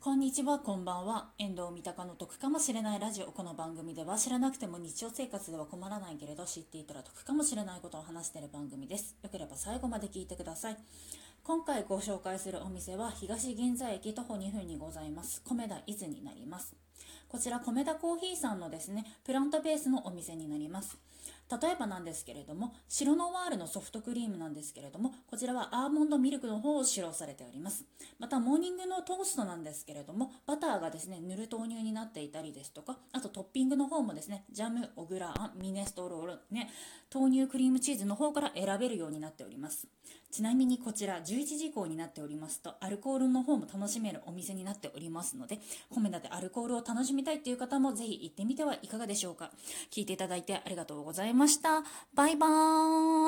こんにちは、こんばんは。遠藤三鷹の得かもしれないラジオ。この番組では知らなくても日常生活では困らないけれど知っていたら得かもしれないことを話している番組です。よければ最後まで聞いてください。今回ご紹介するお店は東銀座駅徒歩2分にございます。米田伊豆になります。こちら米田コーヒーさんのですね、プラントベースのお店になります。例えばなんですけれども、白ノワールのソフトクリームなんですけれども、こちらはアーモンドミルクの方を使用されております。また、モーニングのトーストなんですけれども、バターがですね、塗る豆乳になっていたりですとか、あとトッピングの方もですね、ジャム、オグラ、ミネストロール、ね、豆乳クリームチーズの方から選べるようになっております。ちなみにこちら11時以降になっておりますと、アルコールの方も楽しめるお店になっておりますので、米田でアルコールを楽しみたいっていう方もぜひ行ってみてはいかがでしょうか。聞いていただいてありがとうございました。バイバーイ。